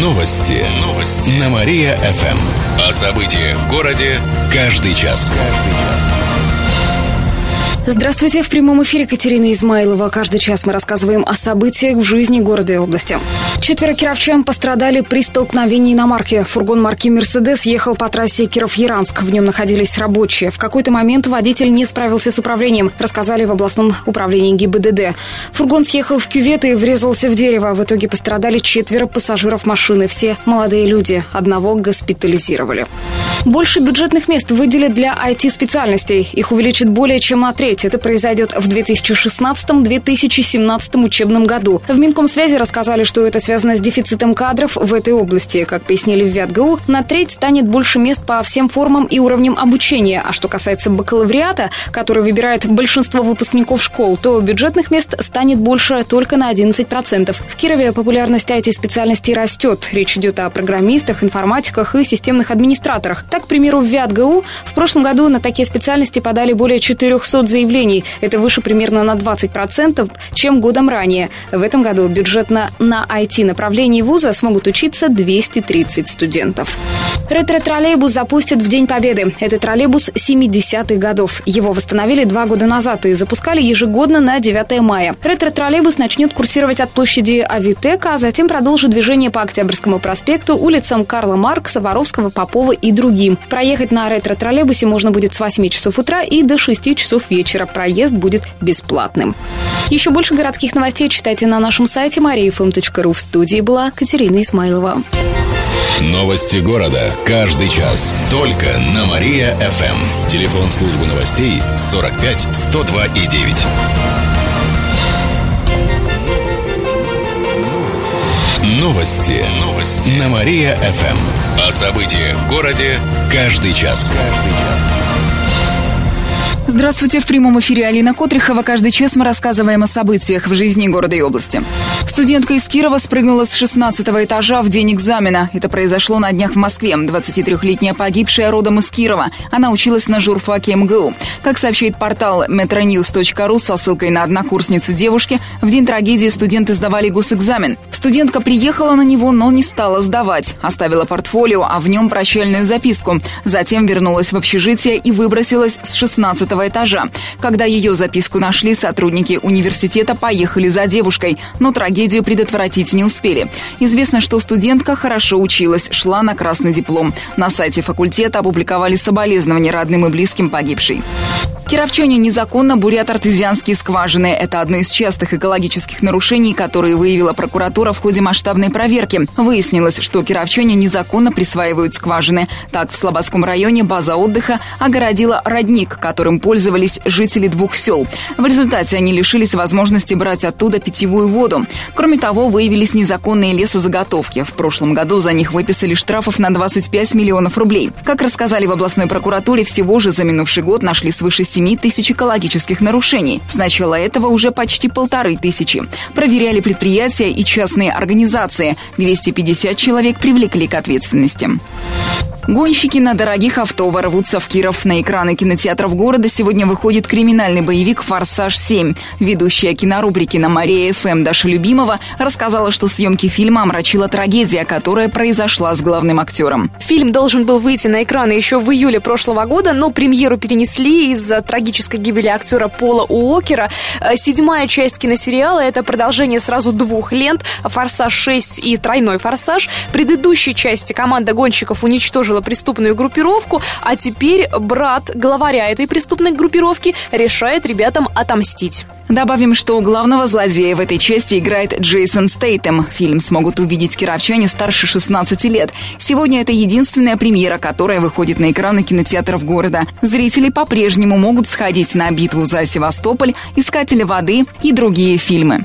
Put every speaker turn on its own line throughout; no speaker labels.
Новости. Новости. На Мария-ФМ. О событиях в городе каждый час. Каждый час.
Здравствуйте, в прямом эфире Катерина Измайлова. Каждый час мы рассказываем о событиях в жизни города и области. Четверо кировчан пострадали при столкновении на марке. Фургон марки «Мерседес» ехал по трассе Киров-Яранск. В нем находились рабочие. В какой-то момент водитель не справился с управлением, рассказали в областном управлении ГИБДД. Фургон съехал в кювет и врезался в дерево. В итоге пострадали четверо пассажиров машины. Все молодые люди. Одного госпитализировали. Больше бюджетных мест выделят для IT-специальностей. Их увеличат более чем на треть треть. Это произойдет в 2016-2017 учебном году. В Минкомсвязи рассказали, что это связано с дефицитом кадров в этой области. Как пояснили в ВятГУ, на треть станет больше мест по всем формам и уровням обучения. А что касается бакалавриата, который выбирает большинство выпускников школ, то бюджетных мест станет больше только на 11%. В Кирове популярность IT-специальностей растет. Речь идет о программистах, информатиках и системных администраторах. Так, к примеру, в ВятГУ в прошлом году на такие специальности подали более 400 заявлений заявлений. Это выше примерно на 20%, чем годом ранее. В этом году бюджетно на IT-направлении вуза смогут учиться 230 студентов. Ретро-троллейбус запустят в День Победы. Это троллейбус 70-х годов. Его восстановили два года назад и запускали ежегодно на 9 мая. Ретро-троллейбус начнет курсировать от площади Авитека, а затем продолжит движение по Октябрьскому проспекту, улицам Карла Маркса, Воровского, Попова и другим. Проехать на ретро-троллейбусе можно будет с 8 часов утра и до 6 часов вечера вечера. Проезд будет бесплатным. Еще больше городских новостей читайте на нашем сайте mariafm.ru. В студии была Катерина Исмайлова.
Новости города. Каждый час. Только на Мария-ФМ. Телефон службы новостей 45 102 и 9. Новости. Новости. На Мария-ФМ. О событиях в городе каждый час. Каждый час.
Здравствуйте, в прямом эфире Алина Котрихова. Каждый час мы рассказываем о событиях в жизни города и области. Студентка из Кирова спрыгнула с 16 этажа в день экзамена. Это произошло на днях в Москве. 23-летняя погибшая родом из Кирова. Она училась на журфаке МГУ. Как сообщает портал metronews.ru со ссылкой на однокурсницу девушки, в день трагедии студенты сдавали госэкзамен. Студентка приехала на него, но не стала сдавать. Оставила портфолио, а в нем прощальную записку. Затем вернулась в общежитие и выбросилась с 16 этажа. Когда ее записку нашли, сотрудники университета поехали за девушкой, но трагедию предотвратить не успели. Известно, что студентка хорошо училась, шла на красный диплом. На сайте факультета опубликовали соболезнования родным и близким погибшей. Кировчане незаконно бурят артезианские скважины. Это одно из частых экологических нарушений, которые выявила прокуратура в ходе масштабной проверки. Выяснилось, что кировчане незаконно присваивают скважины. Так, в Слободском районе база отдыха огородила родник, которым пользовались жители двух сел. В результате они лишились возможности брать оттуда питьевую воду. Кроме того, выявились незаконные лесозаготовки. В прошлом году за них выписали штрафов на 25 миллионов рублей. Как рассказали в областной прокуратуре, всего же за минувший год нашли свыше 7 7 тысяч экологических нарушений. С начала этого уже почти полторы тысячи. Проверяли предприятия и частные организации. 250 человек привлекли к ответственности. Гонщики на дорогих авто ворвутся в Киров. На экраны кинотеатров города сегодня выходит криминальный боевик «Форсаж 7». Ведущая кинорубрики на Мария ФМ Даша Любимова рассказала, что съемки фильма омрачила трагедия, которая произошла с главным актером.
Фильм должен был выйти на экраны еще в июле прошлого года, но премьеру перенесли из-за трагической гибели актера Пола Уокера. Э, седьмая часть киносериала – это продолжение сразу двух лент «Форсаж 6» и «Тройной форсаж». Предыдущей части команда гонщиков уничтожила возглавила преступную группировку, а теперь брат главаря этой преступной группировки решает ребятам отомстить.
Добавим, что главного злодея в этой части играет Джейсон Стейтем. Фильм смогут увидеть кировчане старше 16 лет. Сегодня это единственная премьера, которая выходит на экраны кинотеатров города. Зрители по-прежнему могут сходить на битву за Севастополь, Искатели воды и другие фильмы.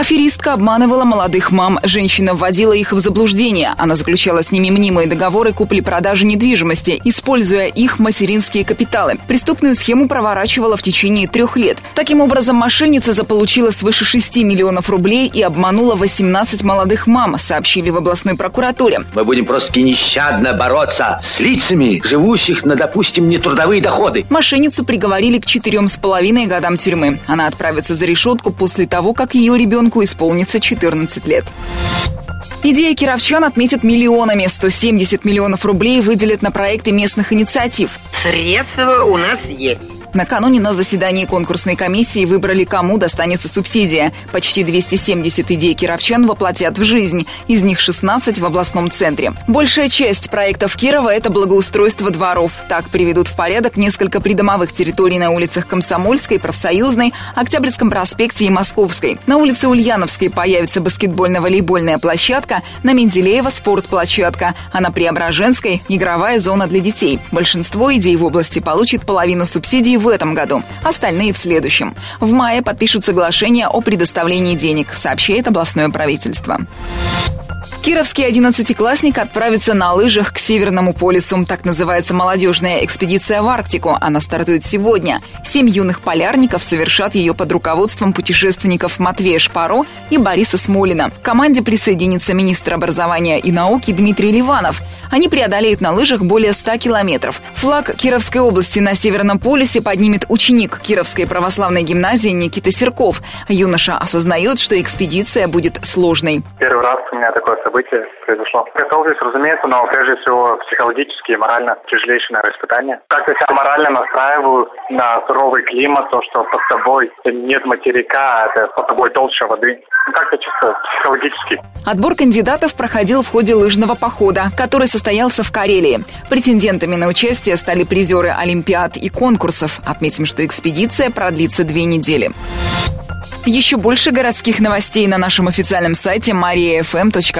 Аферистка обманывала молодых мам. Женщина вводила их в заблуждение. Она заключала с ними мнимые договоры купли-продажи недвижимости, используя их материнские капиталы. Преступную схему проворачивала в течение трех лет. Таким образом, мошенница заполучила свыше 6 миллионов рублей и обманула 18 молодых мам, сообщили в областной прокуратуре.
Мы будем просто нещадно бороться с лицами, живущих на, допустим, нетрудовые доходы.
Мошенницу приговорили к четырем с половиной годам тюрьмы. Она отправится за решетку после того, как ее ребенку ребенку исполнится 14 лет. Идея кировчан отметят миллионами. 170 миллионов рублей выделят на проекты местных инициатив.
Средства у нас есть.
Накануне на заседании конкурсной комиссии выбрали, кому достанется субсидия. Почти 270 идей кировчан воплотят в жизнь. Из них 16 в областном центре. Большая часть проектов Кирова – это благоустройство дворов. Так приведут в порядок несколько придомовых территорий на улицах Комсомольской, Профсоюзной, Октябрьском проспекте и Московской. На улице Ульяновской появится баскетбольно-волейбольная площадка, на Менделеева – спортплощадка, а на Преображенской – игровая зона для детей. Большинство идей в области получит половину субсидий в этом году, остальные в следующем. В мае подпишут соглашение о предоставлении денег, сообщает областное правительство. Кировский одиннадцатиклассник отправится на лыжах к Северному полюсу. Так называется молодежная экспедиция в Арктику. Она стартует сегодня. Семь юных полярников совершат ее под руководством путешественников Матвея Шпаро и Бориса Смолина. К команде присоединится министр образования и науки Дмитрий Ливанов. Они преодолеют на лыжах более 100 километров. Флаг Кировской области на Северном полюсе поднимет ученик Кировской православной гимназии Никита Серков. Юноша осознает, что экспедиция будет сложной.
Первый раз у меня такое событие произошло. Готовлюсь, разумеется, но прежде всего психологически и морально тяжелейшее, наверное, испытание. Как-то себя морально настраиваю на суровый климат, то, что под тобой нет материка, а это под тобой толща воды. Ну, как-то чисто психологически.
Отбор кандидатов проходил в ходе лыжного похода, который состоялся в Карелии. Претендентами на участие стали призеры Олимпиад и конкурсов. Отметим, что экспедиция продлится две недели. Еще больше городских новостей на нашем официальном сайте mariafm.ru.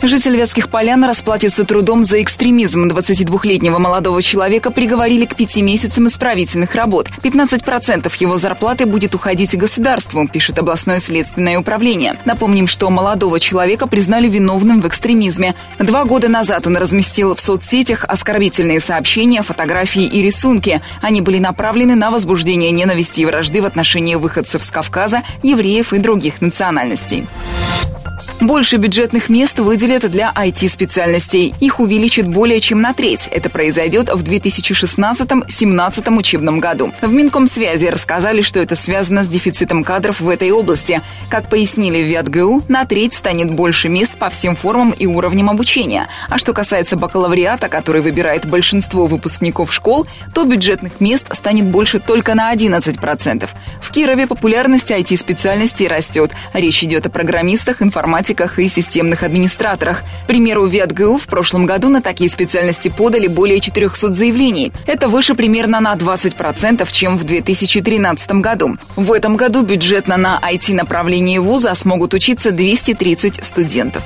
Житель Вятских Полян расплатится трудом за экстремизм. 22-летнего молодого человека приговорили к пяти месяцам исправительных работ. 15% его зарплаты будет уходить государству, пишет областное следственное управление. Напомним, что молодого человека признали виновным в экстремизме. Два года назад он разместил в соцсетях оскорбительные сообщения, фотографии и рисунки. Они были направлены на возбуждение ненависти и вражды в отношении выходцев с Кавказа, евреев и других национальностей. Больше бюджетных мест выделят для IT-специальностей. Их увеличат более чем на треть. Это произойдет в 2016-2017 учебном году. В Минкомсвязи рассказали, что это связано с дефицитом кадров в этой области. Как пояснили в ВятГУ, на треть станет больше мест по всем формам и уровням обучения. А что касается бакалавриата, который выбирает большинство выпускников школ, то бюджетных мест станет больше только на 11%. В Кирове популярность IT-специальностей растет. Речь идет о программистах, информатиках, информатиках и системных администраторах. К примеру, в ВятГУ в прошлом году на такие специальности подали более 400 заявлений. Это выше примерно на 20%, чем в 2013 году. В этом году бюджетно на IT-направлении вуза смогут учиться 230 студентов.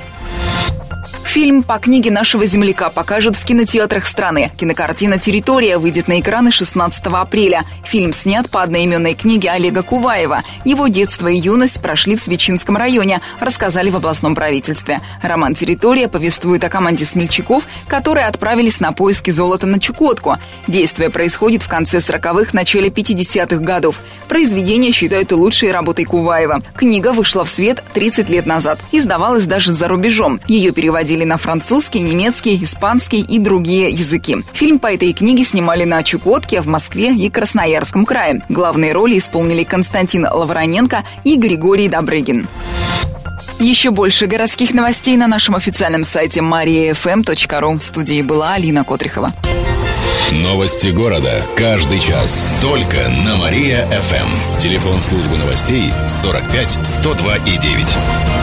Фильм по книге нашего земляка покажут в кинотеатрах страны. Кинокартина «Территория» выйдет на экраны 16 апреля. Фильм снят по одноименной книге Олега Куваева. Его детство и юность прошли в Свечинском районе, рассказали в областном правительстве. Роман «Территория» повествует о команде смельчаков, которые отправились на поиски золота на Чукотку. Действие происходит в конце 40-х, начале 50-х годов. Произведение считают лучшей работой Куваева. Книга вышла в свет 30 лет назад. Издавалась даже за рубежом. Ее переводили перевели на французский, немецкий, испанский и другие языки. Фильм по этой книге снимали на Чукотке, в Москве и Красноярском крае. Главные роли исполнили Константин Лавроненко и Григорий Добрыгин. Еще больше городских новостей на нашем официальном сайте mariafm.ru. В студии была Алина Котрихова.
Новости города. Каждый час. Только на Мария-ФМ. Телефон службы новостей 45 102 и 9.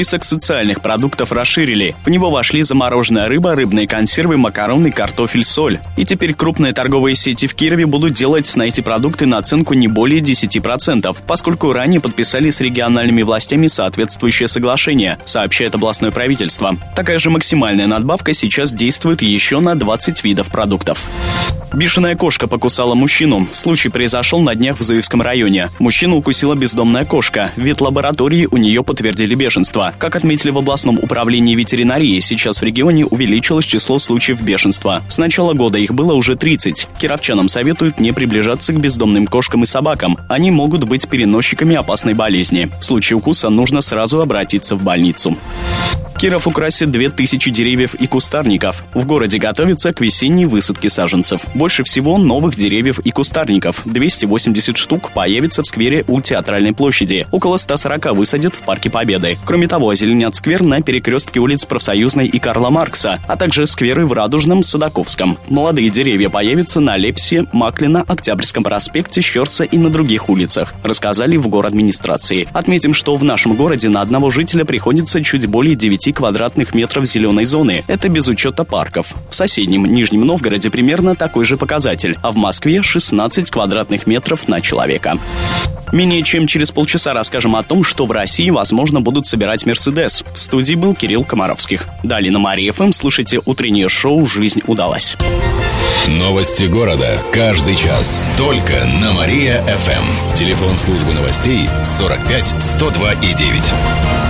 Список социальных продуктов расширили. В него вошли замороженная рыба, рыбные консервы, макароны, картофель, соль. И теперь крупные торговые сети в Кирове будут делать на эти продукты наценку не более 10%, поскольку ранее подписали с региональными властями соответствующее соглашение, сообщает областное правительство. Такая же максимальная надбавка сейчас действует еще на 20 видов продуктов. Бешеная кошка покусала мужчину. Случай произошел на днях в Зуевском районе. Мужчину укусила бездомная кошка. Вид лаборатории у нее подтвердили бешенство. Как отметили в областном управлении ветеринарии, сейчас в регионе увеличилось число случаев бешенства. С начала года их было уже 30. Кировчанам советуют не приближаться к бездомным кошкам и собакам. Они могут быть переносчиками опасной болезни. В случае укуса нужно сразу обратиться в больницу. Киров украсит 2000 деревьев и кустарников. В городе готовится к весенней высадке саженцев. Больше всего новых деревьев и кустарников. 280 штук появится в сквере у Театральной площади. Около 140 высадят в Парке Победы. Кроме того, озеленят сквер на перекрестке улиц Профсоюзной и Карла Маркса, а также скверы в Радужном, Садаковском. Молодые деревья появятся на Лепсе, Маклина, Октябрьском проспекте, Щерца и на других улицах, рассказали в город администрации. Отметим, что в нашем городе на одного жителя приходится чуть более 9 квадратных метров зеленой зоны. Это без учета парков. В соседнем Нижнем Новгороде примерно такой же показатель, а в Москве 16 квадратных метров на человека. Менее чем через полчаса расскажем о том, что в России, возможно, будут собирать Мерседес. В студии был Кирилл Комаровских. Далее на Мария ФМ слушайте утреннее шоу «Жизнь удалась».
Новости города. Каждый час. Только на Мария-ФМ. Телефон службы новостей 45 102 и 9.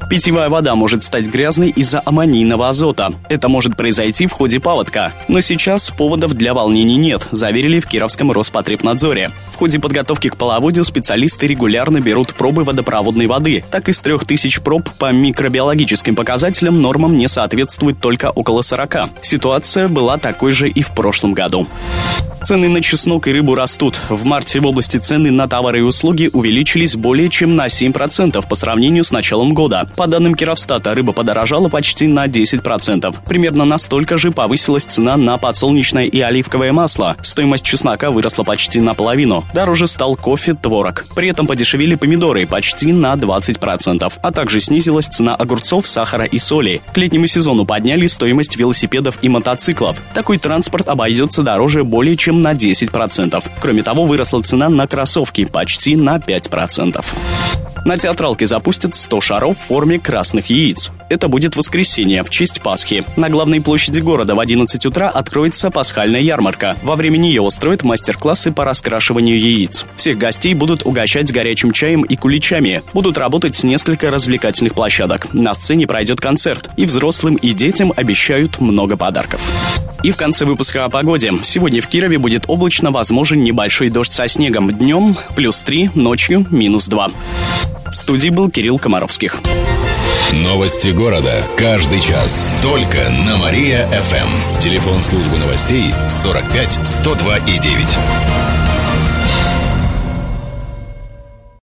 Питьевая вода может стать грязной из-за аммонийного азота. Это может произойти в ходе паводка. Но сейчас поводов для волнений нет, заверили в Кировском Роспотребнадзоре. В ходе подготовки к половодью специалисты регулярно берут пробы водопроводной воды. Так из трех тысяч проб по микробиологическим показателям нормам не соответствует только около 40. Ситуация была такой же и в прошлом году. Цены на чеснок и рыбу растут. В марте в области цены на товары и услуги увеличились более чем на 7% по сравнению с началом года. По данным Кировстата, рыба подорожала почти на 10%. Примерно настолько же повысилась цена на подсолнечное и оливковое масло. Стоимость чеснока выросла почти наполовину. Дороже стал кофе, творог. При этом подешевели помидоры почти на 20%. А также снизилась цена огурцов, сахара и соли. К летнему сезону подняли стоимость велосипедов и мотоциклов. Такой транспорт обойдется дороже более чем на 10%. Кроме того, выросла цена на кроссовки почти на 5%. На театралке запустят 100 шаров в форме красных яиц. Это будет воскресенье в честь Пасхи. На главной площади города в 11 утра откроется пасхальная ярмарка. Во время нее устроят мастер-классы по раскрашиванию яиц. Всех гостей будут угощать горячим чаем и куличами. Будут работать несколько развлекательных площадок. На сцене пройдет концерт. И взрослым, и детям обещают много подарков. И в конце выпуска о погоде. Сегодня в Кирове будет облачно, возможен небольшой дождь со снегом. Днем плюс 3, ночью минус 2. В студии был Кирилл Комаровских.
Новости города. Каждый час. Только на Мария-ФМ. Телефон службы новостей 45 102 и 9.